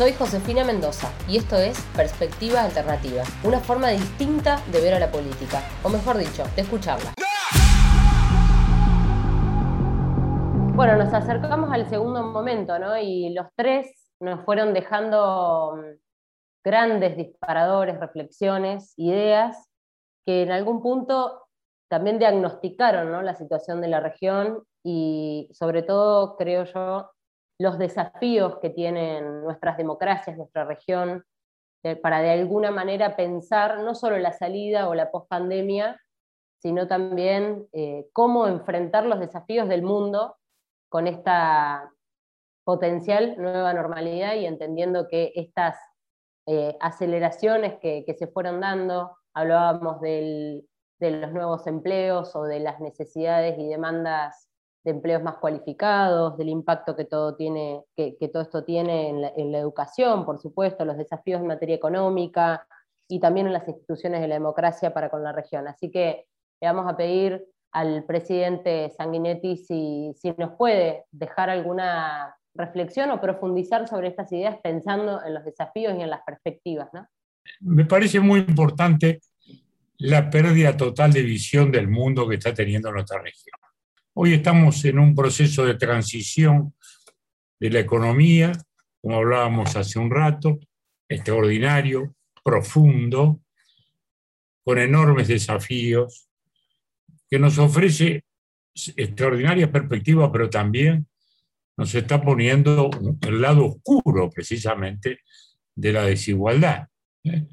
Soy Josefina Mendoza y esto es Perspectiva Alternativa, una forma distinta de ver a la política, o mejor dicho, de escucharla. Bueno, nos acercamos al segundo momento, ¿no? Y los tres nos fueron dejando mm, grandes disparadores, reflexiones, ideas, que en algún punto también diagnosticaron ¿no? la situación de la región y sobre todo, creo yo, los desafíos que tienen nuestras democracias, nuestra región, eh, para de alguna manera pensar no solo la salida o la pospandemia, sino también eh, cómo enfrentar los desafíos del mundo con esta potencial nueva normalidad y entendiendo que estas eh, aceleraciones que, se fueron dando, hablábamos de los nuevos empleos o de las necesidades y demandas de empleos más cualificados, del impacto que todo, tiene, que, todo esto tiene en la, educación, por supuesto, los desafíos en materia económica y también en las instituciones de la democracia para con la región. Así que le vamos a pedir al presidente Sanguinetti si, si nos puede dejar alguna reflexión o profundizar sobre estas ideas pensando en los desafíos y en las perspectivas. ¿no? Me parece muy importante la pérdida total de visión del mundo que está teniendo nuestra región. Hoy estamos en un proceso de transición de la economía, como hablábamos hace un rato, extraordinario, profundo, con enormes desafíos, que nos ofrece extraordinarias perspectivas, pero también nos está poniendo el lado oscuro precisamente de la desigualdad, ¿eh?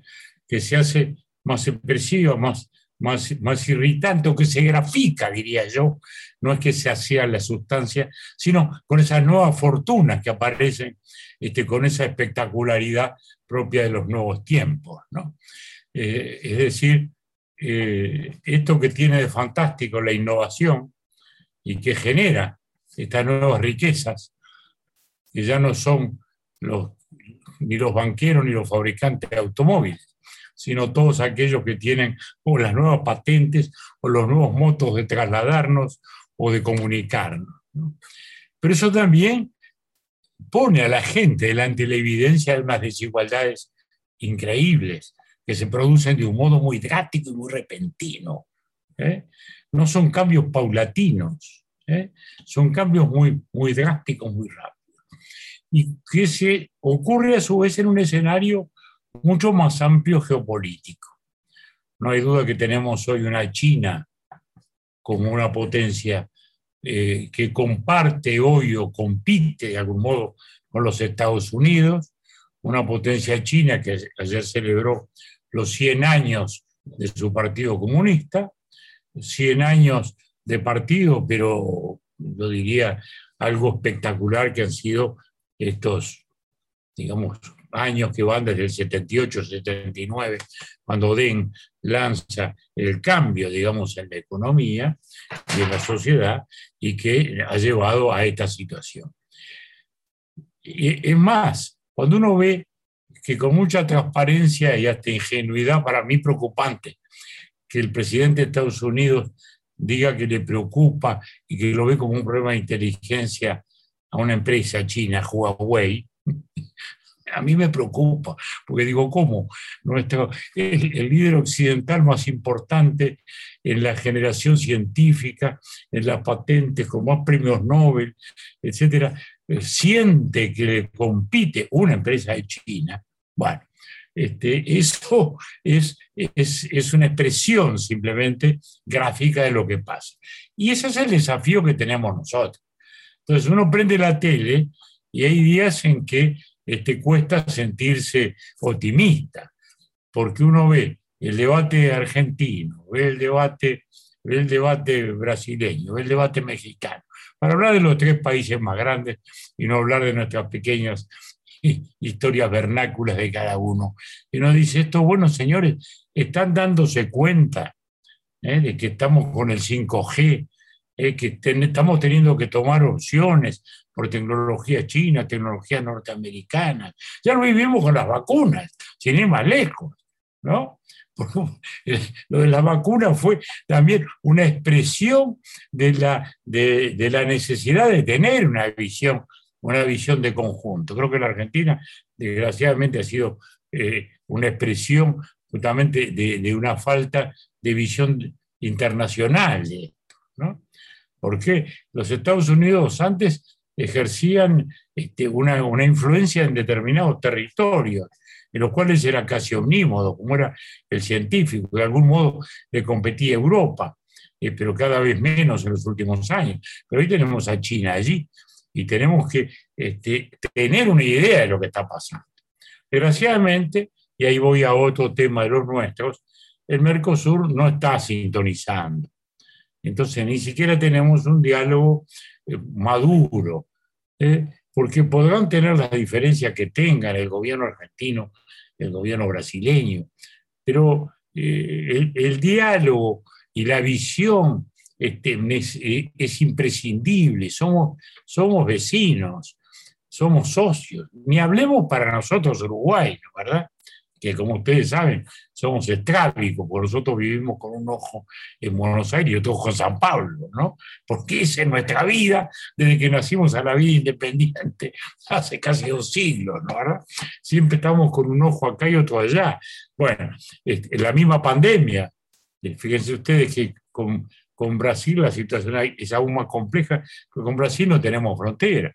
que se hace más expresiva, más, más, más irritante o que se grafica, diría yo, no es que se hacía la sustancia, sino con esas nuevas fortunas que aparecen, este, con esa espectacularidad propia de los nuevos tiempos. Eh, es decir, eh, esto que tiene de fantástico la innovación y que genera estas nuevas riquezas, que ya no son los, ni los banqueros ni los fabricantes de automóviles, sino todos aquellos que tienen o las nuevas patentes o los nuevos modos de trasladarnos o de comunicarnos. Pero eso también pone a la gente delante de la evidencia de unas desigualdades increíbles que se producen de un modo muy drástico y muy repentino. ¿eh? No son cambios paulatinos, ¿eh? son cambios muy, muy drásticos, muy rápidos. Y que se ocurre a su vez en un escenario mucho más amplio geopolítico. No hay duda que tenemos hoy una China como una potencia eh, que comparte hoy o compite de algún modo con los Estados Unidos, una potencia china que ayer celebró los 100 años de su Partido Comunista, 100 años de partido, pero yo diría algo espectacular que han sido estos, digamos, años que van desde el 78, 79, cuando Den lanza el cambio, digamos, en la economía y en la sociedad y que ha llevado a esta situación. Es más, cuando uno ve que con mucha transparencia y hasta ingenuidad, para mí preocupante, que el presidente de Estados Unidos diga que le preocupa y que lo ve como un problema de inteligencia a una empresa china, Huawei, a mí me preocupa, porque digo, ¿cómo? Nuestro, el, líder occidental más importante en la generación científica, en las patentes, con más premios Nobel, etcétera, eh, siente que le compite una empresa de China. Bueno, este, eso es, es, es, una expresión simplemente gráfica de lo que pasa. Y ese es el desafío que tenemos nosotros. Entonces uno prende la tele y hay días en que este, cuesta sentirse optimista, porque uno ve el debate argentino, ve el debate, el debate brasileño, ve el debate mexicano, para hablar de los tres países más grandes y no hablar de nuestras pequeñas historias vernáculas de cada uno. Y uno dice, estos buenos señores están dándose cuenta ¿eh? de que estamos con el 5G, ¿eh? que estamos teniendo que tomar opciones por tecnología china, tecnología norteamericana. Ya lo vivimos con las vacunas, sin ir más lejos, ¿no? Lo de las vacunas fue también una expresión de la, de, la necesidad de tener una visión una visión de conjunto. Creo que la Argentina, desgraciadamente, ha sido eh, una expresión justamente de, una falta de visión internacional de esto, ¿no? Porque los Estados Unidos antes ejercían este, una, una, influencia en determinados territorios, en los cuales era casi omnímodo, como era el científico, de algún modo le competía Europa, eh, pero cada vez menos en los últimos años. Pero hoy tenemos a China allí y tenemos que este, tener una idea de lo que está pasando. Desgraciadamente, y ahí voy a otro tema de los nuestros, el Mercosur no está sintonizando. Entonces, ni siquiera tenemos un diálogo maduro, ¿eh? porque podrán tener las diferencias que tengan el gobierno argentino, el gobierno brasileño, pero eh, el, diálogo y la visión este, es, imprescindible, somos, somos vecinos, somos socios, ni hablemos para nosotros Uruguay, ¿verdad? Que como ustedes saben, somos estrábicos, porque nosotros vivimos con un ojo en Buenos Aires y otro ojo en San Pablo, ¿no? Porque esa es nuestra vida desde que nacimos a la vida independiente, hace casi dos siglos, ¿no? ¿verdad? Siempre estamos con un ojo acá y otro allá. Bueno, este, la misma pandemia, eh, fíjense ustedes que con, con Brasil la situación es aún más compleja, porque con Brasil no tenemos frontera.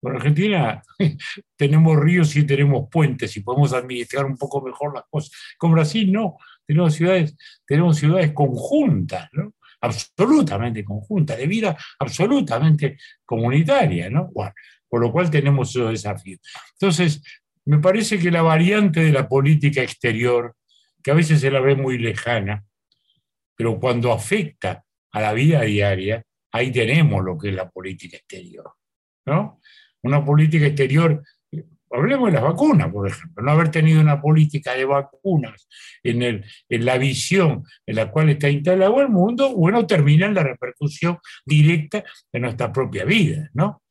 Con Argentina tenemos ríos y tenemos puentes y podemos administrar un poco mejor las cosas. Con Brasil no, tenemos ciudades, tenemos ciudades conjuntas, ¿no? absolutamente conjuntas, de vida absolutamente comunitaria, ¿no? Bueno, por lo cual tenemos esos desafíos. Entonces, me parece que la variante de la política exterior, que a veces se la ve muy lejana, pero cuando afecta a la vida diaria, ahí tenemos lo que es la política exterior. ¿no? Una política exterior. Hablemos de las vacunas, por ejemplo, no haber tenido una política de vacunas en, el, en la visión en la cual está instalado el mundo, bueno, termina en la repercusión directa de nuestra propia vida, ¿no?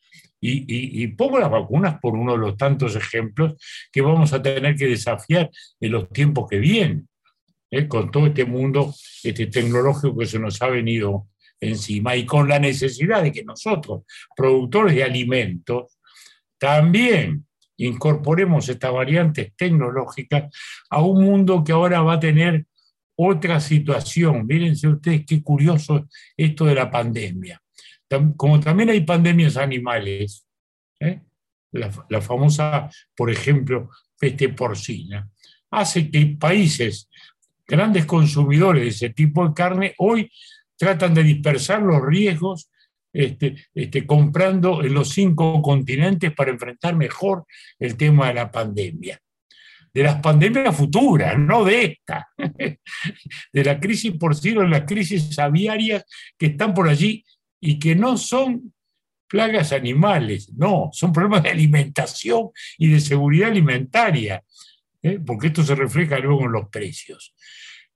Y, pongo las vacunas por uno de los tantos ejemplos que vamos a tener que desafiar en los tiempos que vienen, ¿eh? con todo este mundo este tecnológico que se nos ha venido encima y con la necesidad de que nosotros, productores de alimentos, también incorporemos estas variantes tecnológicas a un mundo que ahora va a tener otra situación. Mírense ustedes qué curioso esto de la pandemia. Como también hay pandemias animales, ¿eh? la, famosa, por ejemplo, peste porcina, hace que países grandes consumidores de ese tipo de carne hoy tratan de dispersar los riesgos este, este, comprando en los cinco continentes para enfrentar mejor el tema de la pandemia. De las pandemias futuras, no de esta. De la crisis porcina, de las crisis aviarias que están por allí y que no son plagas animales, no, son problemas de alimentación y de seguridad alimentaria, ¿eh? porque esto se refleja luego en los precios.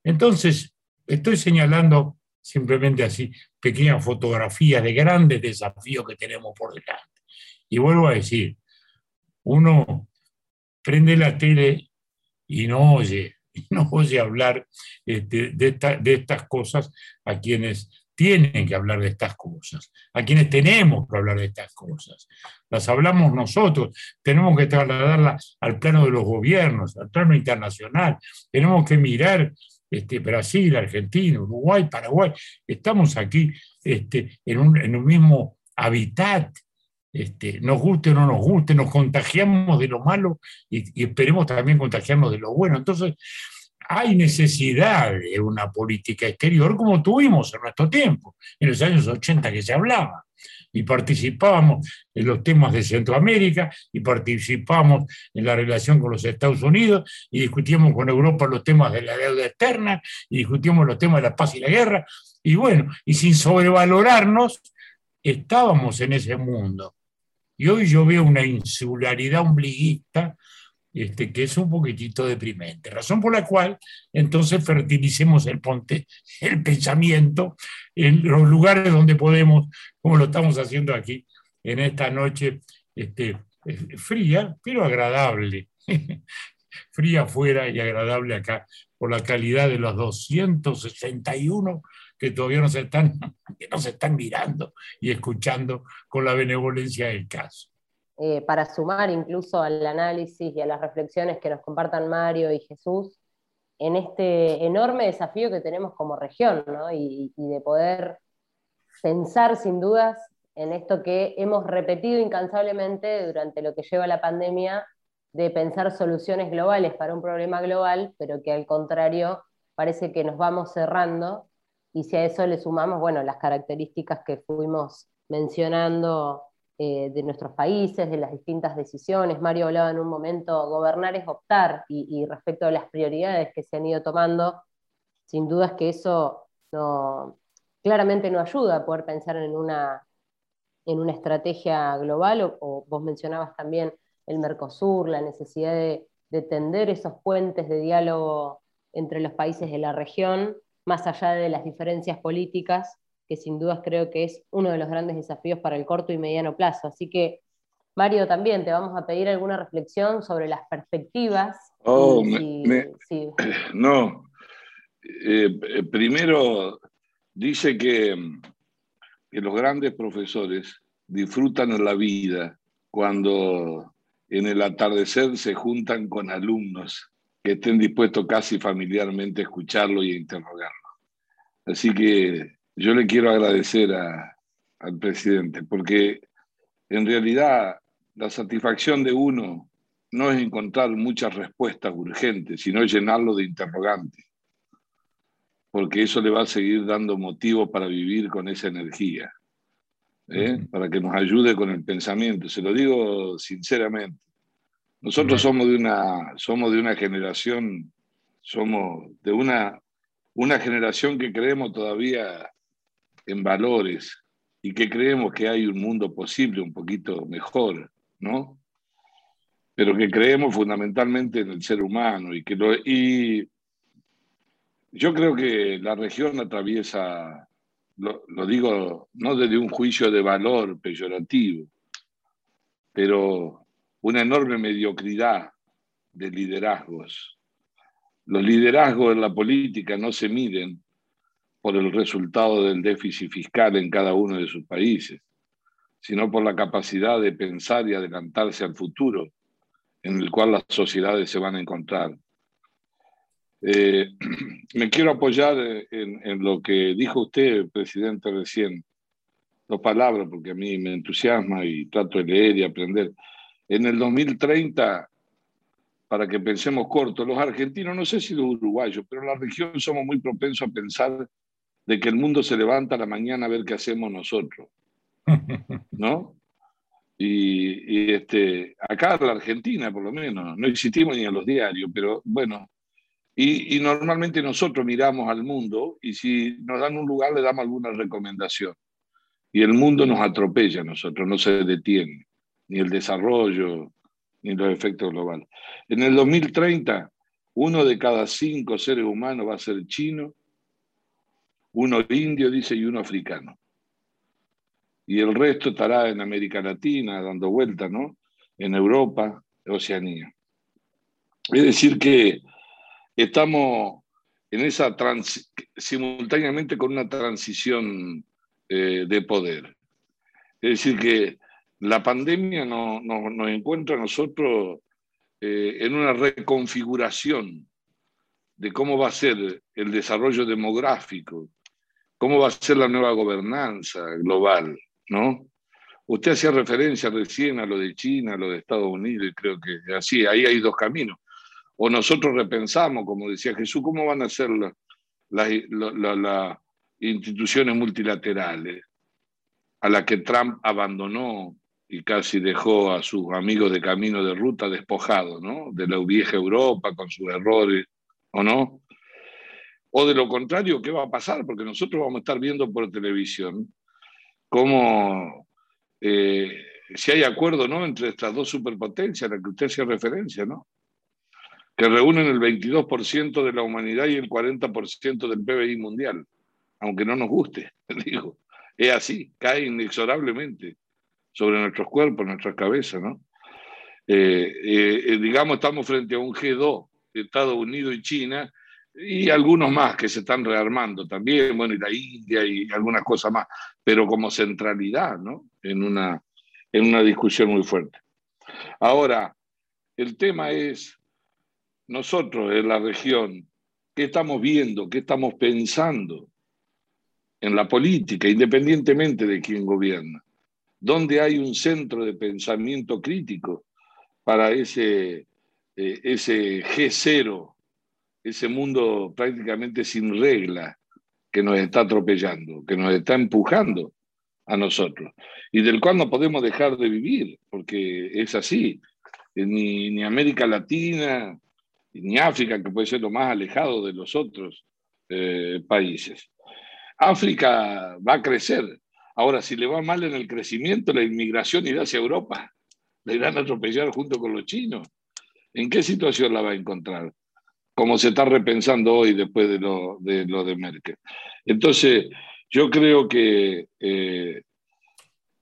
Entonces, estoy señalando simplemente así, pequeñas fotografías de grandes desafíos que tenemos por delante. Y vuelvo a decir, uno prende la tele y no oye, no oye hablar este, de, de estas cosas a quienes tienen que hablar de estas cosas, a quienes tenemos que hablar de estas cosas. Las hablamos nosotros, tenemos que trasladarlas al plano de los gobiernos, al plano internacional, tenemos que mirar este, Brasil, Argentina, Uruguay, Paraguay, estamos aquí este, en, un, mismo hábitat, este, nos guste o no nos guste, nos contagiamos de lo malo y, esperemos también contagiarnos de lo bueno. Entonces, hay necesidad de una política exterior como tuvimos en nuestro tiempo, en los años 80 que se hablaba y participábamos en los temas de Centroamérica y participamos en la relación con los Estados Unidos y discutíamos con Europa los temas de la deuda externa y discutíamos los temas de la paz y la guerra. Y bueno, y sin sobrevalorarnos, estábamos en ese mundo. Y hoy yo veo una insularidad ombliguista este, que es un poquitito deprimente. Razón por la cual entonces fertilicemos el, ponte, el pensamiento en los lugares donde podemos, como lo estamos haciendo aquí en esta noche este, fría, pero agradable. fría afuera y agradable acá, por la calidad de los 261 que todavía nos están, que nos están mirando y escuchando con la benevolencia del caso. Eh, para sumar incluso al análisis y a las reflexiones que nos compartan Mario y Jesús en este enorme desafío que tenemos como región, ¿no? y, y de poder pensar sin dudas en esto que hemos repetido incansablemente durante lo que lleva la pandemia, de pensar soluciones globales para un problema global, pero que al contrario parece que nos vamos cerrando, y si a eso le sumamos, bueno, las características que fuimos mencionando eh, de nuestros países, de las distintas decisiones. Mario hablaba en un momento, gobernar es optar, y, respecto a las prioridades que se han ido tomando, sin duda es que eso no, claramente no ayuda a poder pensar en una, en una estrategia global, o, vos mencionabas también el Mercosur, la necesidad de, de tender esos puentes de diálogo entre los países de la región, más allá de las diferencias políticas, que sin dudas creo que es uno de los grandes desafíos para el corto y mediano plazo. Así que, Mario, también te vamos a pedir alguna reflexión sobre las perspectivas. Oh, No, eh, eh, primero dice que, que los grandes profesores disfrutan la vida cuando en el atardecer se juntan con alumnos que estén dispuestos casi familiarmente a escucharlo y a interrogarlo. Así que yo le quiero agradecer al presidente, porque en realidad la satisfacción de uno no es encontrar muchas respuestas urgentes, sino llenarlo de interrogantes, porque eso le va a seguir dando motivo para vivir con esa energía, ¿eh? para que nos ayude con el pensamiento. Se lo digo sinceramente. Nosotros somos de una, somos de una generación, somos de una, una generación que creemos todavía en valores y que creemos que hay un mundo posible un poquito mejor, ¿no? Pero que creemos fundamentalmente en el ser humano y que lo, y yo creo que la región atraviesa, lo, digo no desde un juicio de valor peyorativo, pero una enorme mediocridad de liderazgos. Los liderazgos en la política no se miden por el resultado del déficit fiscal en cada uno de sus países, sino por la capacidad de pensar y adelantarse al futuro en el cual las sociedades se van a encontrar. Eh, me quiero apoyar en, en, lo que dijo usted, presidente, recién. Dos palabras, porque a mí me entusiasma y trato de leer y aprender. En el 2030, para que pensemos corto, los argentinos, no sé si los uruguayos, pero en la región somos muy propensos a pensar de que el mundo se levanta a la mañana a ver qué hacemos nosotros. ¿No? Y, este, acá en la Argentina, por lo menos, no existimos ni en los diarios, pero bueno, y, y, normalmente nosotros miramos al mundo y si nos dan un lugar le damos alguna recomendación. Y el mundo nos atropella a nosotros, no se detiene ni el desarrollo, ni los efectos globales. En el 2030, uno de cada cinco seres humanos va a ser chino, uno indio, dice, y uno africano. Y el resto estará en América Latina, dando vueltas, ¿no? En Europa, Oceanía. Es decir, que estamos en esa simultáneamente con una transición eh, de poder. Es decir, que la pandemia nos encuentra a nosotros eh, en una reconfiguración de cómo va a ser el desarrollo demográfico, cómo va a ser la nueva gobernanza global, ¿no? Usted hacía referencia recién a lo de China, a lo de Estados Unidos, y creo que así, ahí hay dos caminos. O nosotros repensamos, como decía Jesús, cómo van a ser las instituciones multilaterales a las que Trump abandonó y casi dejó a sus amigos de camino de ruta despojados, ¿no? De la vieja Europa con sus errores, ¿o no? O de lo contrario, ¿qué va a pasar? Porque nosotros vamos a estar viendo por televisión cómo, eh, si hay acuerdo, ¿no? Entre estas dos superpotencias a las que usted hacía referencia, ¿no? Que reúnen el 22% de la humanidad y el 40% del PBI mundial, aunque no nos guste, digo. Es así, cae inexorablemente sobre nuestros cuerpos, nuestras cabezas, ¿no? Eh, eh, digamos, estamos frente a un G2, Estados Unidos y China, y algunos más que se están rearmando también, bueno, y la India y algunas cosas más, pero como centralidad, ¿no? En una, en una discusión muy fuerte. Ahora, el tema es, nosotros en la región, ¿qué estamos viendo? ¿Qué estamos pensando en la política, independientemente de quién gobierna? ¿Dónde hay un centro de pensamiento crítico para ese, eh, ese G0, ese mundo prácticamente sin regla que nos está atropellando, que nos está empujando a nosotros y del cual no podemos dejar de vivir, porque es así. Ni, ni América Latina, ni África, que puede ser lo más alejado de los otros eh, países. África va a crecer. Ahora, si le va mal en el crecimiento, la inmigración irá hacia Europa. La irán a atropellar junto con los chinos. ¿En qué situación la va a encontrar? Como se está repensando hoy después de lo de, Merkel. Entonces, yo creo que, eh,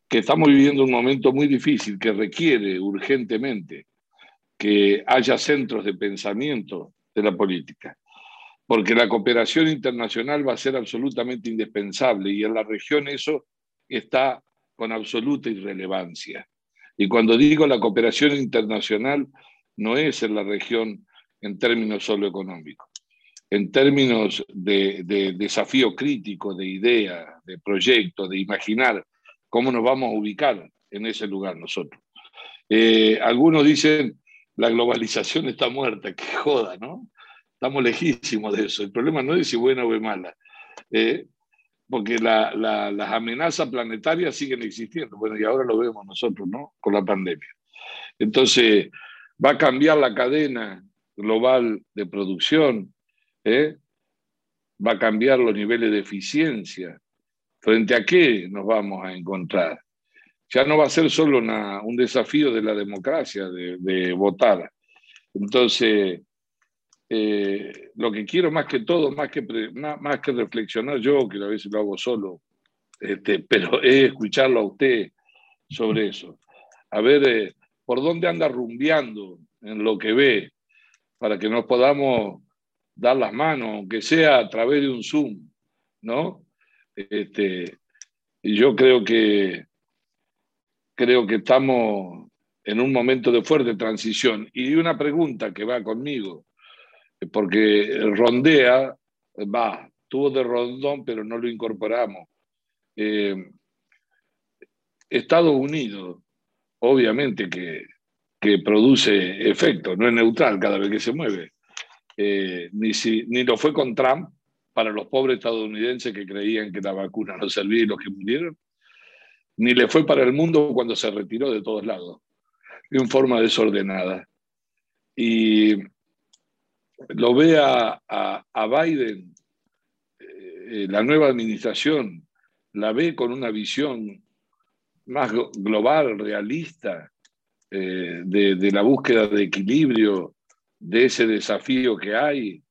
que estamos viviendo un momento muy difícil que requiere urgentemente que haya centros de pensamiento de la política, porque la cooperación internacional va a ser absolutamente indispensable y en la región eso está con absoluta irrelevancia. Y cuando digo la cooperación internacional, no es en la región en términos solo económicos, en términos de, desafío crítico, de idea, de proyecto, de imaginar cómo nos vamos a ubicar en ese lugar nosotros. Eh, algunos dicen, la globalización está muerta, que joda, ¿no? Estamos lejísimos de eso. El problema no es si buena o es mala, eh, porque las amenazas planetarias siguen existiendo. Bueno, y ahora lo vemos nosotros, ¿no? Con la pandemia. Entonces, va a cambiar la cadena global de producción, ¿eh? va a cambiar los niveles de eficiencia. ¿Frente a qué nos vamos a encontrar? ya no va a ser solo un desafío de la democracia, de, votar. Entonces, eh, lo que quiero más que todo, más que, más, que reflexionar yo, que a veces lo hago solo, este, pero es escucharlo a usted sobre eso. A ver eh, por dónde anda rumbeando en lo que ve, para que nos podamos dar las manos, aunque sea a través de un Zoom, ¿no? Este, y yo creo que creo que estamos en un momento de fuerte transición. Y una pregunta que va conmigo, porque rondea, va, tuvo de rondón, pero no lo incorporamos. Eh, Estados Unidos, obviamente que, que, produce efecto, no es neutral cada vez que se mueve. Eh, ni, si, ni lo fue con Trump para los pobres estadounidenses que creían que la vacuna no servía y los que murieron, ni le fue para el mundo cuando se retiró de todos lados, de forma desordenada. Y lo ve a, Biden, eh, la nueva administración, la ve con una visión más global, realista, eh, de, la búsqueda de equilibrio, de ese desafío que hay.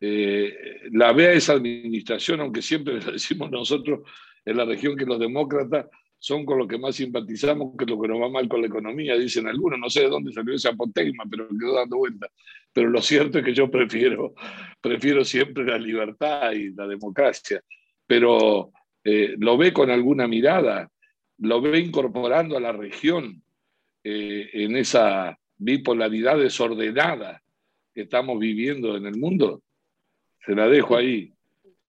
Eh, la ve a esa administración, aunque siempre le decimos nosotros en la región que los demócratas son con los que más simpatizamos que lo que nos va mal con la economía, dicen algunos. No sé de dónde salió ese apotegma, pero quedó dando vuelta. Pero lo cierto es que yo prefiero, prefiero siempre la libertad y la democracia. Pero eh, lo ve con alguna mirada, lo ve incorporando a la región eh, en esa bipolaridad desordenada que estamos viviendo en el mundo. Se la dejo ahí.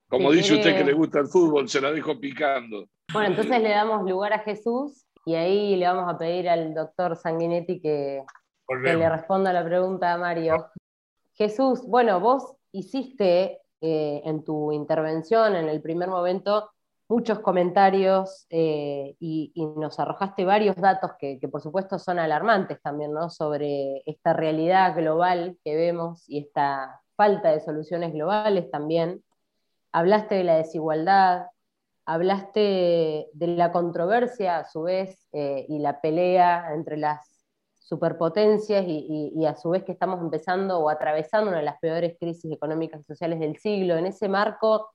Como dice usted que le gusta el fútbol, se la dejo picando. Bueno, entonces le damos lugar a Jesús y ahí le vamos a pedir al doctor Sanguinetti que, le responda la pregunta a Mario. Jesús, bueno, vos hiciste eh, en tu intervención en el primer momento muchos comentarios eh, y, nos arrojaste varios datos que, por supuesto son alarmantes también, ¿no? Sobre esta realidad global que vemos y esta falta de soluciones globales también. Hablaste de la desigualdad, hablaste de la controversia a su vez eh, y la pelea entre las superpotencias y, a su vez que estamos empezando o atravesando una de las peores crisis económicas y sociales del siglo. En ese marco,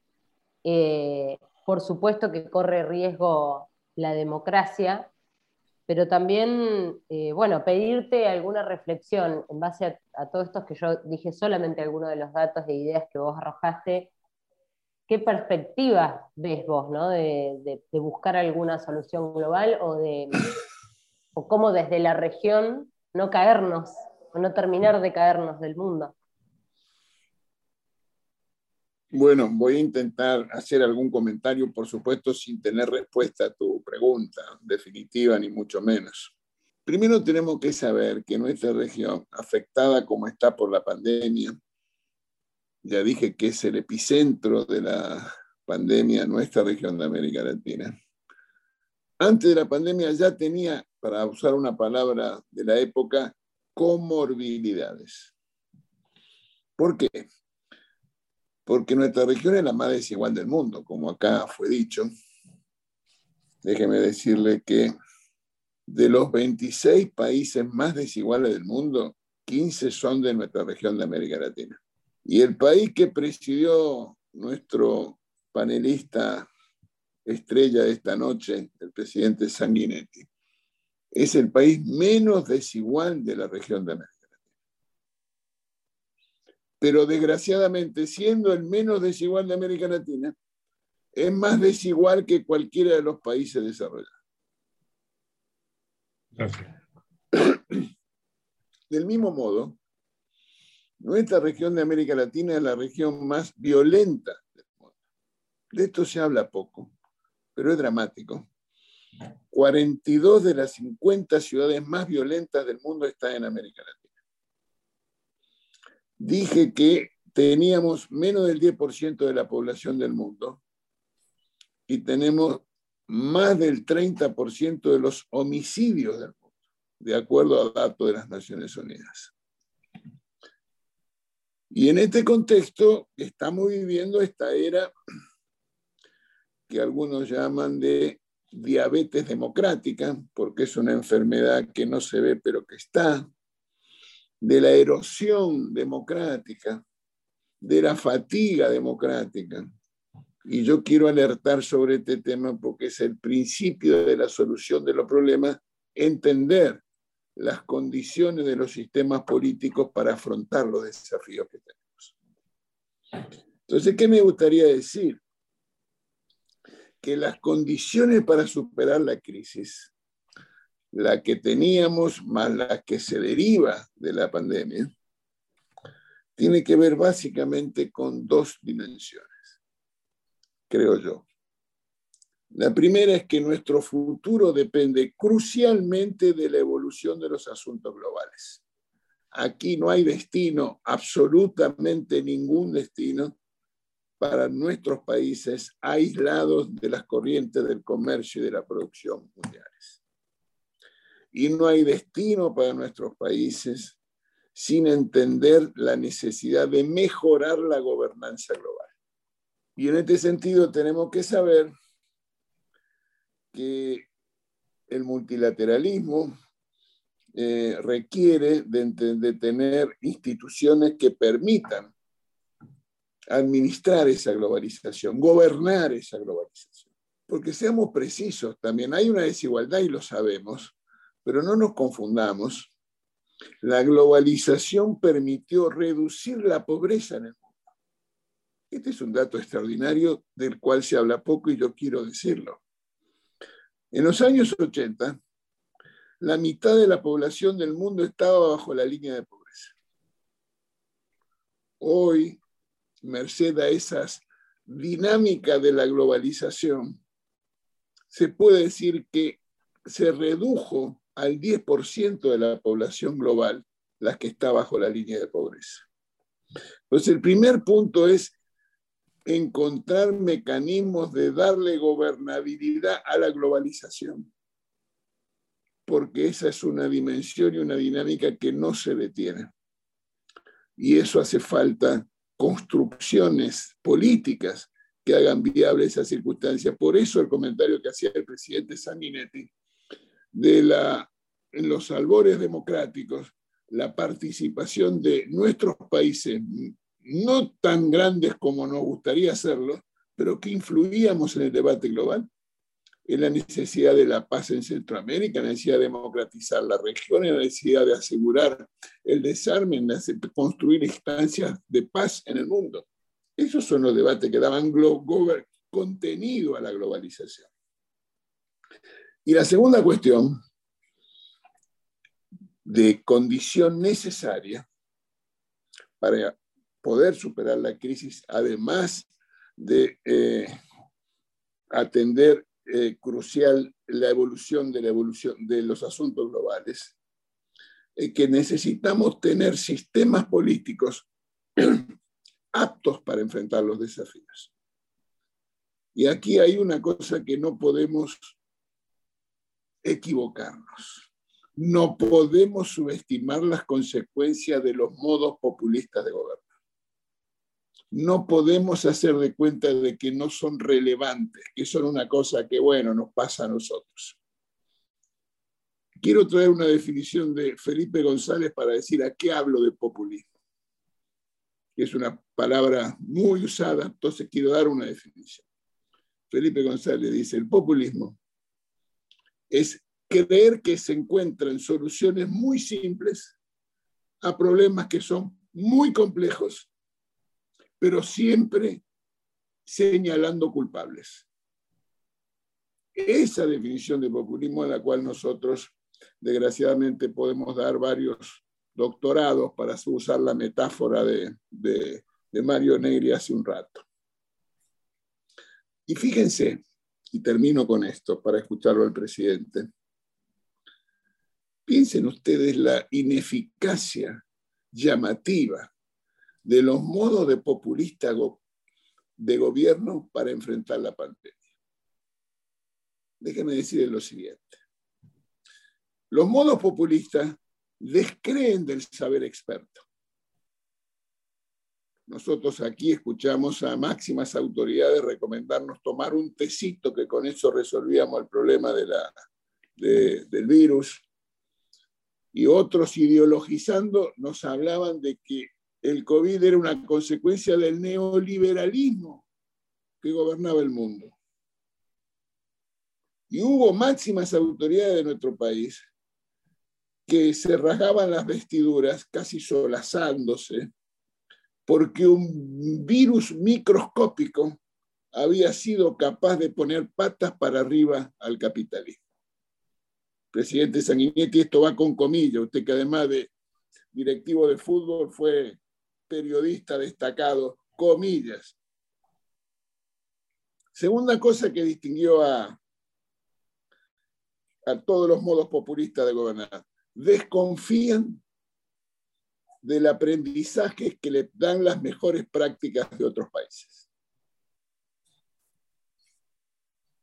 eh, por supuesto que corre riesgo la democracia, pero también, eh, bueno, pedirte alguna reflexión en base a, a todo esto que yo dije solamente algunos de los datos e ideas que vos arrojaste ¿Qué perspectiva ves vos, ¿no? de, buscar alguna solución global o de o cómo desde la región no caernos o no terminar de caernos del mundo. Bueno, voy a intentar hacer algún comentario, por supuesto, sin tener respuesta a tu pregunta definitiva, ni mucho menos. Primero tenemos que saber que nuestra región, afectada como está por la pandemia, ya dije que es el epicentro de la pandemia, nuestra región de América Latina. Antes de la pandemia ya tenía, para usar una palabra de la época, comorbilidades. ¿Por qué? Porque nuestra región es la más desigual del mundo, como acá fue dicho. Déjeme decirle que de los 26 países más desiguales del mundo, 15 son de nuestra región de América Latina. Y el país que presidió nuestro panelista estrella de esta noche, el presidente Sanguinetti, es el país menos desigual de la región de América. Pero desgraciadamente, siendo el menos desigual de América Latina, es más desigual que cualquiera de los países desarrollados. Del mismo modo, nuestra región de América Latina es la región más violenta del mundo. De esto se habla poco, pero es dramático. 42 de las 50 ciudades más violentas del mundo están en América Latina. Dije que teníamos menos del 10% de la población del mundo y tenemos más del 30% de los homicidios del mundo, de acuerdo a datos de las Naciones Unidas. Y en este contexto estamos viviendo esta era que algunos llaman de diabetes democrática, porque es una enfermedad que no se ve pero que está, de la erosión democrática, de la fatiga democrática. Y yo quiero alertar sobre este tema porque es el principio de la solución de los problemas, entender las condiciones de los sistemas políticos para afrontar los desafíos que tenemos. Entonces, ¿qué me gustaría decir? Que las condiciones para superar la crisis, la que teníamos más la que se deriva de la pandemia, tiene que ver básicamente con dos dimensiones, creo yo. La primera es que nuestro futuro depende crucialmente de la evolución de los asuntos globales. Aquí no hay destino, absolutamente ningún destino para nuestros países aislados de las corrientes del comercio y de la producción mundiales. Y no hay destino para nuestros países sin entender la necesidad de mejorar la gobernanza global. Y en este sentido tenemos que saber que el multilateralismo eh, requiere de, tener instituciones que permitan administrar esa globalización, gobernar esa globalización. Porque seamos precisos, también hay una desigualdad y lo sabemos, pero no nos confundamos. La globalización permitió reducir la pobreza en el mundo. Este es un dato extraordinario del cual se habla poco y yo quiero decirlo. En los años 80, la mitad de la población del mundo estaba bajo la línea de pobreza. Hoy, merced a esas dinámicas de la globalización, se puede decir que se redujo al 10% de la población global la que está bajo la línea de pobreza. Entonces, el primer punto es encontrar mecanismos de darle gobernabilidad a la globalización, porque esa es una dimensión y una dinámica que no se detiene. Y eso hace falta construcciones políticas que hagan viable esa circunstancia. Por eso el comentario que hacía el presidente Sanguinetti de la, en los albores democráticos, la participación de nuestros países no tan grandes como nos gustaría hacerlo, pero que influíamos en el debate global, en la necesidad de la paz en Centroamérica, en la necesidad de democratizar la región, en la necesidad de asegurar el desarme, en la construir instancias de paz en el mundo. Esos son los debates que daban contenido a la globalización. Y la segunda cuestión de condición necesaria para poder superar la crisis, además de eh, atender eh, crucial la evolución de la evolución de los asuntos globales, eh, que necesitamos tener sistemas políticos aptos para enfrentar los desafíos. Y aquí hay una cosa que no podemos equivocarnos. No podemos subestimar las consecuencias de los modos populistas de gobernar. No podemos hacer de cuenta de que no son relevantes, que son una cosa que, bueno, nos pasa a nosotros. Quiero traer una definición de Felipe González para decir a qué hablo de populismo, es una palabra muy usada, entonces quiero dar una definición. Felipe González dice, el populismo es creer que se encuentran soluciones muy simples a problemas que son muy complejos, pero siempre señalando culpables. Esa definición de populismo a la cual nosotros desgraciadamente podemos dar varios doctorados para usar la metáfora de, de, Mario Negri hace un rato. Y fíjense, y termino con esto para escucharlo al presidente, piensen ustedes la ineficacia llamativa de los modos de populista de gobierno para enfrentar la pandemia. Déjenme decirles lo siguiente. Los modos populistas descreen del saber experto. Nosotros aquí escuchamos a máximas autoridades recomendarnos tomar un tecito que con eso resolvíamos el problema de la, del virus. Y otros ideologizando nos hablaban de que el COVID era una consecuencia del neoliberalismo que gobernaba el mundo. Y hubo máximas autoridades de nuestro país que se rasgaban las vestiduras casi solazándose porque un virus microscópico había sido capaz de poner patas para arriba al capitalismo. Presidente Sanguinetti, esto va con comillas, usted que además de directivo de fútbol fue periodista destacado, comillas. Segunda cosa que distinguió a, a todos los modos populistas de gobernar, desconfían del aprendizaje que le dan las mejores prácticas de otros países.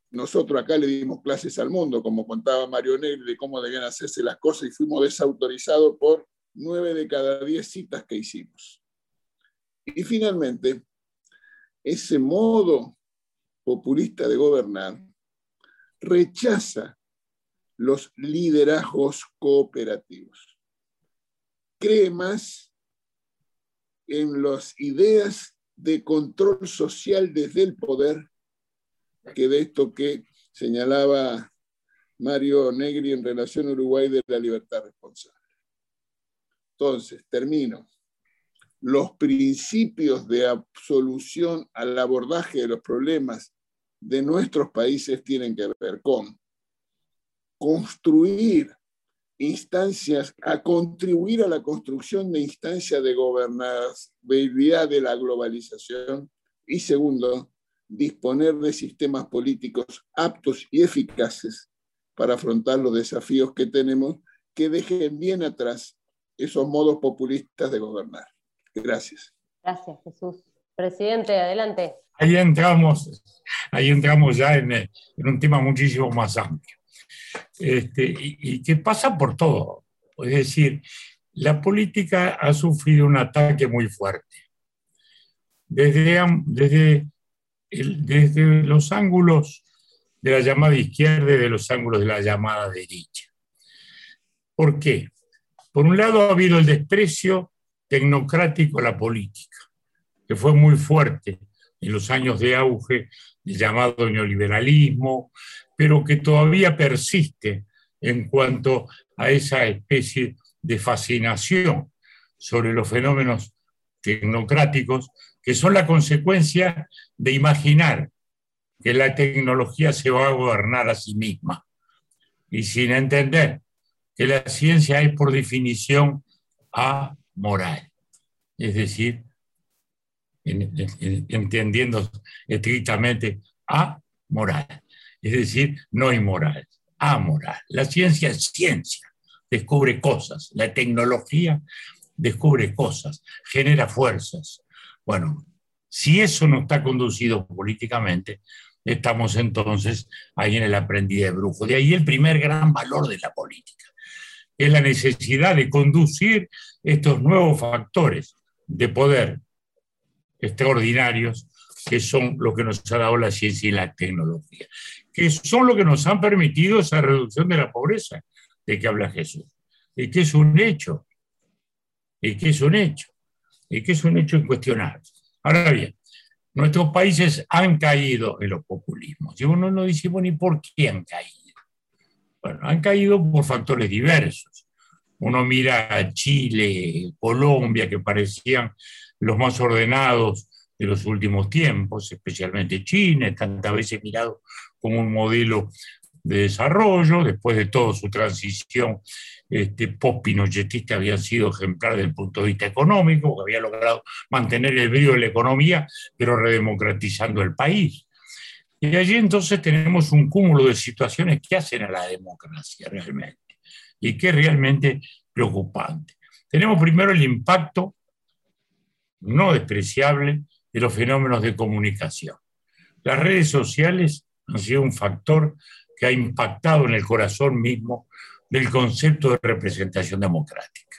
Nosotros acá le dimos clases al mundo, como contaba Mario Negri, de cómo debían hacerse las cosas y fuimos desautorizados por nueve de cada diez citas que hicimos. Y finalmente, ese modo populista de gobernar rechaza los liderazgos cooperativos cree más en las ideas de control social desde el poder que de esto que señalaba Mario Negri en relación a Uruguay de la libertad responsable. Entonces, termino. Los principios de absolución al abordaje de los problemas de nuestros países tienen que ver con construir instancias, a contribuir a la construcción de instancias de gobernabilidad de la globalización y segundo, disponer de sistemas políticos aptos y eficaces para afrontar los desafíos que tenemos que dejen bien atrás esos modos populistas de gobernar. Gracias. Gracias, Jesús. Presidente, adelante. Ahí entramos, ahí entramos ya en, en un tema muchísimo más amplio este, y, que pasa por todo. Es decir, la política ha sufrido un ataque muy fuerte. Desde, desde, desde los ángulos de la llamada izquierda y de los ángulos de la llamada derecha. ¿Por qué? Por un lado ha habido el desprecio tecnocrático a la política, que fue muy fuerte en los años de auge del llamado neoliberalismo, pero que todavía persiste en cuanto a esa especie de fascinación sobre los fenómenos tecnocráticos, que son la consecuencia de imaginar que la tecnología se va a gobernar a sí misma. Y sin entender que la ciencia es por definición amoral, es decir, entendiendo estrictamente amoral, es decir, no inmoral, amoral. La ciencia es ciencia, descubre cosas, la tecnología descubre cosas, genera fuerzas. Bueno, si eso no está conducido políticamente, estamos entonces ahí en el aprendiz de brujo. De ahí el primer gran valor de la política, es la necesidad de conducir estos nuevos factores de poder extraordinarios que son lo que nos ha dado la ciencia y la tecnología, que son lo que nos han permitido esa reducción de la pobreza de que habla Jesús, y que es un hecho, y que es un hecho, y que es un hecho incuestionable. Ahora bien, nuestros países han caído en los populismos, y uno no dice, bueno, ¿y por qué han caído? Bueno, han caído por factores diversos. Uno mira a Chile, Colombia, que parecían los más ordenados de los últimos tiempos, especialmente China, tantas veces mirado como un modelo de desarrollo, después de toda su transición este, post-pinochetista había sido ejemplar desde el punto de vista económico, que había logrado mantener el brillo de la economía, pero redemocratizando el país. Y allí entonces tenemos un cúmulo de situaciones que hacen a la democracia realmente y que es realmente preocupante. Tenemos primero el impacto no despreciable de los fenómenos de comunicación. Las redes sociales han sido un factor que ha impactado en el corazón mismo del concepto de representación democrática.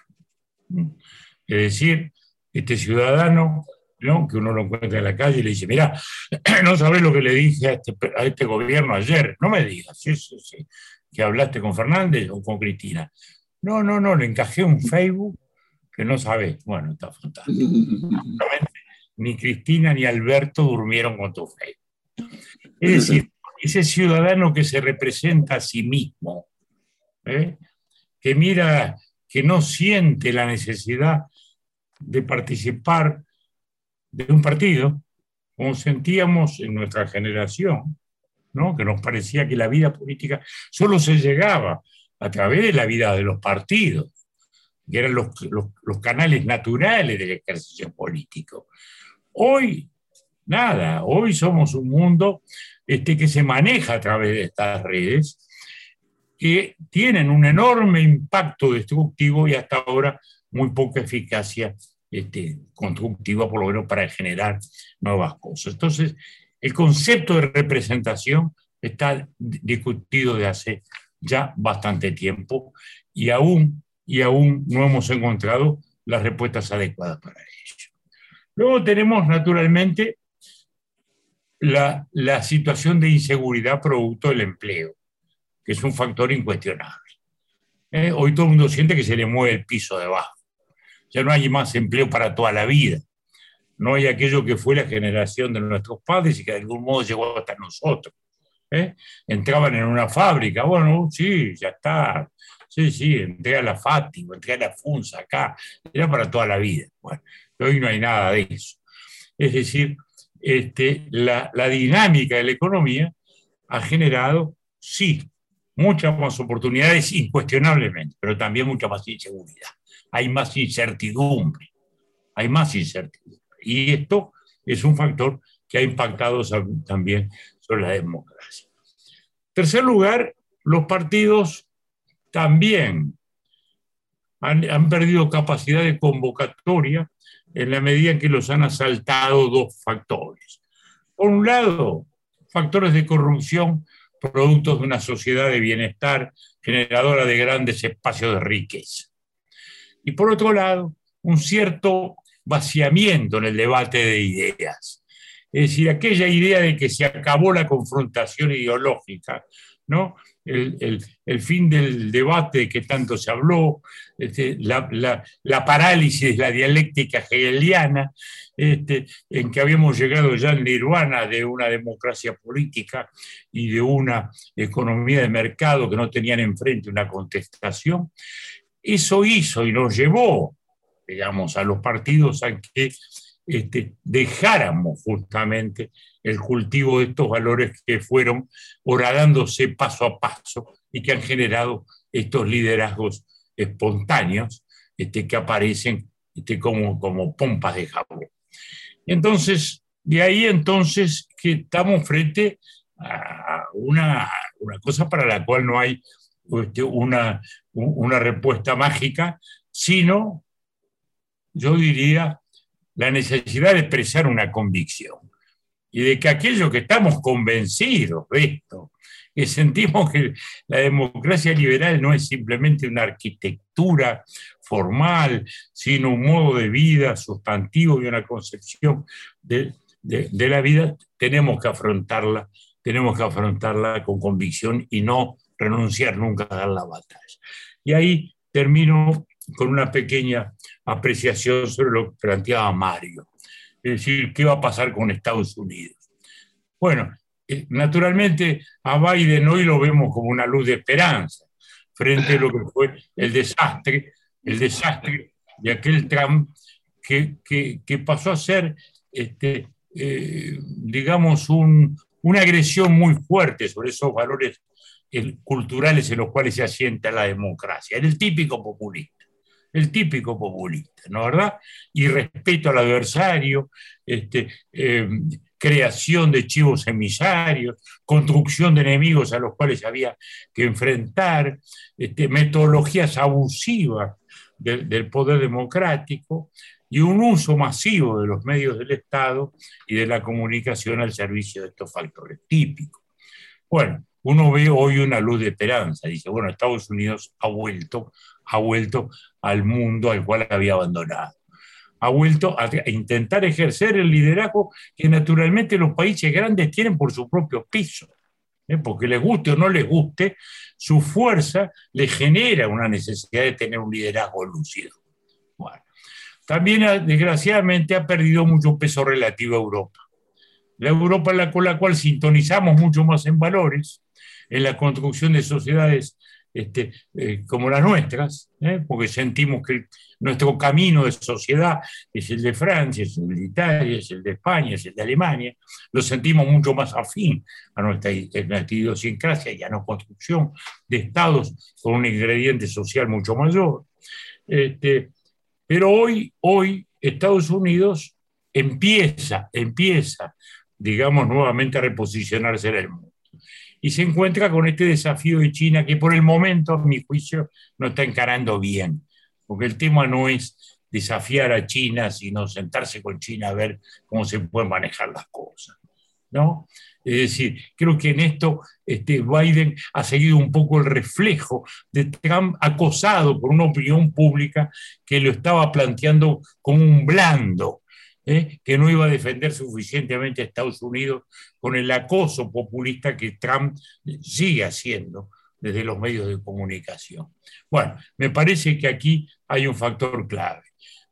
Es decir, este ciudadano que uno lo encuentra en la calle y le dice, mira, no sabes lo que le dije a este, a este gobierno ayer, no me digas, sí, sí, sí, que hablaste con Fernández o con Cristina. No, no, no, le encajé un Facebook que no sabes. Bueno, está fantástico. ni Cristina ni Alberto durmieron con tu Facebook. Es decir, ese ciudadano que se representa a sí mismo, ¿eh? que mira, que no siente la necesidad de participar de un partido, como sentíamos en nuestra generación, ¿no? que nos parecía que la vida política solo se llegaba a través de la vida de los partidos, que eran los, los canales naturales del ejercicio político. Hoy, nada, hoy somos un mundo este, que se maneja a través de estas redes, que tienen un enorme impacto destructivo y hasta ahora muy poca eficacia este, constructiva, por lo menos para generar nuevas cosas. Entonces, el concepto de representación está discutido de hace ya bastante tiempo y aún, y aún no hemos encontrado las respuestas adecuadas para ello. Luego tenemos, naturalmente, la, la situación de inseguridad producto del empleo, que es un factor incuestionable. Eh, hoy todo el mundo siente que se le mueve el piso debajo ya no hay más empleo para toda la vida. No hay aquello que fue la generación de nuestros padres y que de algún modo llegó hasta nosotros. ¿eh? Entraban en una fábrica, bueno, sí, ya está. Sí, sí, entré a la Fátima, entré a la Funza acá, era para toda la vida. Bueno, hoy no hay nada de eso. Es decir, este, la dinámica de la economía ha generado, sí, muchas más oportunidades, incuestionablemente, pero también mucha más inseguridad hay más incertidumbre, hay más incertidumbre. Y esto es un factor que ha impactado también sobre la democracia. tercer lugar, los partidos también han, han, perdido capacidad de convocatoria en la medida en que los han asaltado dos factores. Por un lado, factores de corrupción productos de una sociedad de bienestar generadora de grandes espacios de riqueza y por otro lado, un cierto vaciamiento en el debate de ideas. Es decir, aquella idea de que se acabó la confrontación ideológica, ¿no? El, fin del debate que tanto se habló, este, la, la, parálisis de la dialéctica hegeliana, este, en que habíamos llegado ya al nirvana de una democracia política y de una economía de mercado que no tenían enfrente una contestación, eso hizo y nos llevó, digamos, a los partidos a que este, dejáramos justamente el cultivo de estos valores que fueron horadándose paso a paso y que han generado estos liderazgos espontáneos este, que aparecen este, como, como pompas de jabón. Entonces, de ahí entonces que estamos frente a una, una cosa para la cual no hay este, una, una respuesta mágica, sino, yo diría, la necesidad de expresar una convicción y de que aquellos que estamos convencidos de esto, que sentimos que la democracia liberal no es simplemente una arquitectura formal, sino un modo de vida sustantivo y una concepción de, de la vida, tenemos que afrontarla, tenemos que afrontarla con convicción y no renunciar nunca a dar la batalla. Y ahí termino con una pequeña apreciación sobre lo que planteaba Mario. Es decir, ¿qué va a pasar con Estados Unidos? Bueno, eh, naturalmente a Biden hoy lo vemos como una luz de esperanza frente a lo que fue el desastre, el desastre de aquel Trump que, que, pasó a ser, este, eh, digamos, un, una agresión muy fuerte sobre esos valores culturales en los cuales se asienta la democracia. Era el típico populista, el típico populista, ¿no verdad? Y respeto al adversario, este, eh, creación de chivos emisarios, construcción de enemigos a los cuales había que enfrentar, este, metodologías abusivas del poder democrático y un uso masivo de los medios del Estado y de la comunicación al servicio de estos factores típicos. Bueno, uno ve hoy una luz de esperanza. Dice, bueno, Estados Unidos ha vuelto, ha vuelto al mundo al cual había abandonado. Ha vuelto a, intentar ejercer el liderazgo que naturalmente los países grandes tienen por su propio piso. ¿eh? Porque les guste o no les guste, su fuerza le genera una necesidad de tener un liderazgo lúcido. Bueno, también, desgraciadamente, ha perdido mucho peso relativo a Europa. La Europa con la cual sintonizamos mucho más en valores, en la construcción de sociedades este, eh, como las nuestras, ¿eh? porque sentimos que nuestro camino de sociedad es el de Francia, es el de Italia, es el de España, es el de Alemania, lo sentimos mucho más afín a nuestra, idiosincrasia y a nuestra construcción de estados con un ingrediente social mucho mayor. Este, pero hoy, hoy Estados Unidos empieza, empieza, digamos, nuevamente a reposicionarse en el mundo y se encuentra con este desafío de China que por el momento, a mi juicio, no está encarando bien, porque el tema no es desafiar a China, sino sentarse con China a ver cómo se pueden manejar las cosas. ¿no? Es decir, creo que en esto este, Biden ha seguido un poco el reflejo de Trump acosado por una opinión pública que lo estaba planteando como un blando, ¿eh? que no iba a defender suficientemente a Estados Unidos con el acoso populista que Trump sigue haciendo desde los medios de comunicación. Bueno, me parece que aquí hay un factor clave,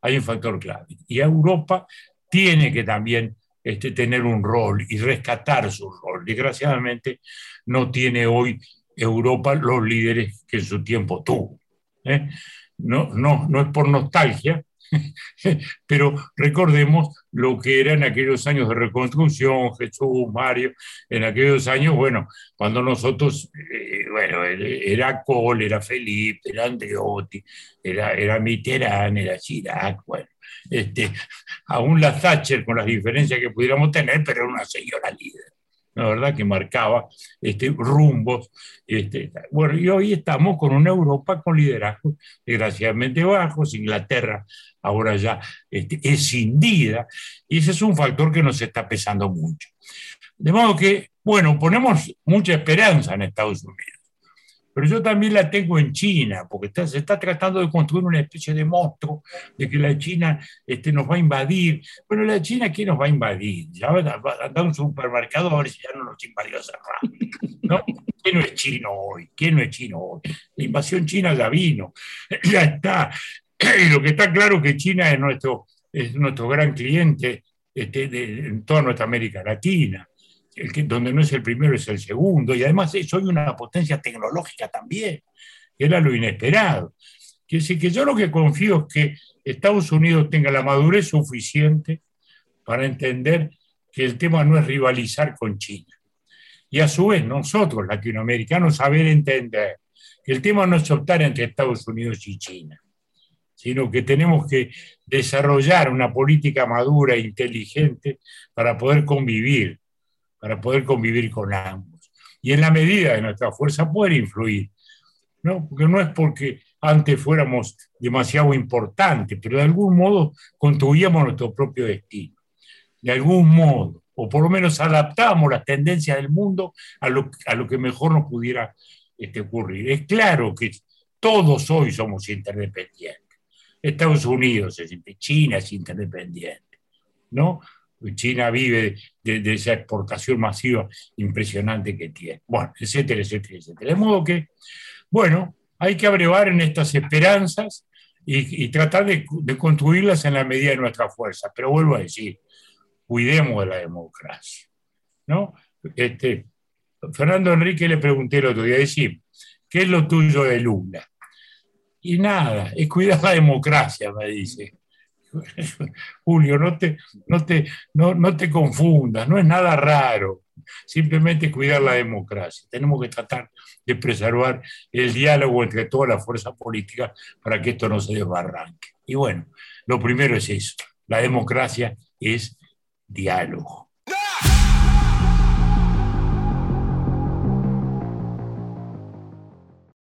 hay un factor clave. Y Europa tiene que también este, tener un rol y rescatar su rol. Desgraciadamente no tiene hoy Europa los líderes que en su tiempo tuvo. ¿eh? No, no, no es por nostalgia, Pero recordemos lo que era en aquellos años de reconstrucción, Jesús, Mario, en aquellos años, bueno, cuando nosotros, eh, bueno, era Kohl, era Felipe, era Andreotti, era, era Mitterrand, era Chirac, bueno, este, aún la Thatcher con las diferencias que pudiéramos tener, pero era una señora líder. La verdad que marcaba este, rumbos. Este, bueno, y hoy estamos con una Europa con liderazgos desgraciadamente bajos, Inglaterra ahora ya este, escindida, y ese es un factor que nos está pesando mucho. De modo que, bueno, ponemos mucha esperanza en Estados Unidos pero yo también la tengo en China, porque se está tratando de construir una especie de monstruo de que la China este, nos va a invadir. Bueno, la China, ¿quién nos va a invadir? Ya andar a un supermercado a ver si ya no nos invadió hace ¿no? ¿Quién no es chino hoy? ¿Quién no es chino hoy? La invasión china ya vino, ya está. Y lo que está claro es que China es nuestro, es nuestro gran cliente este, de, en toda nuestra América Latina el que, donde no es el primero es el segundo, y además soy una potencia tecnológica también, que era lo inesperado. Quiere decir que yo lo que confío es que Estados Unidos tenga la madurez suficiente para entender que el tema no es rivalizar con China. y a su vez nosotros, latinoamericanos, saber entender que el tema no es optar entre Estados Unidos y China, sino que tenemos que desarrollar una política madura e inteligente para poder convivir, para poder convivir con ambos. Y en la medida de nuestra fuerza poder influir, ¿no? Porque no es porque antes fuéramos demasiado importantes, pero de algún modo construíamos nuestro propio destino. De algún modo, o por lo menos adaptábamos las tendencias del mundo a lo, a lo que mejor nos pudiera este, ocurrir. Es claro que todos hoy somos interdependientes. Estados Unidos es China es interdependiente, ¿no? China vive de, esa exportación masiva impresionante que tiene. Bueno, etcétera, etcétera, etcétera. De modo que, bueno, hay que abrevar en estas esperanzas y, tratar de, construirlas en la medida de nuestra fuerza. Pero vuelvo a decir, cuidemos de la democracia. ¿no? Este, Fernando Enrique le pregunté el otro día, decir, ¿qué es lo tuyo de Lula? Y nada, es cuidar la democracia, me dice. Julio, no te, no, te, no, no te confundas, no es nada raro simplemente cuidar la democracia. Tenemos que tratar de preservar el diálogo entre todas las fuerzas políticas para que esto no se desbarranque. Y bueno, lo primero es eso, la democracia es diálogo.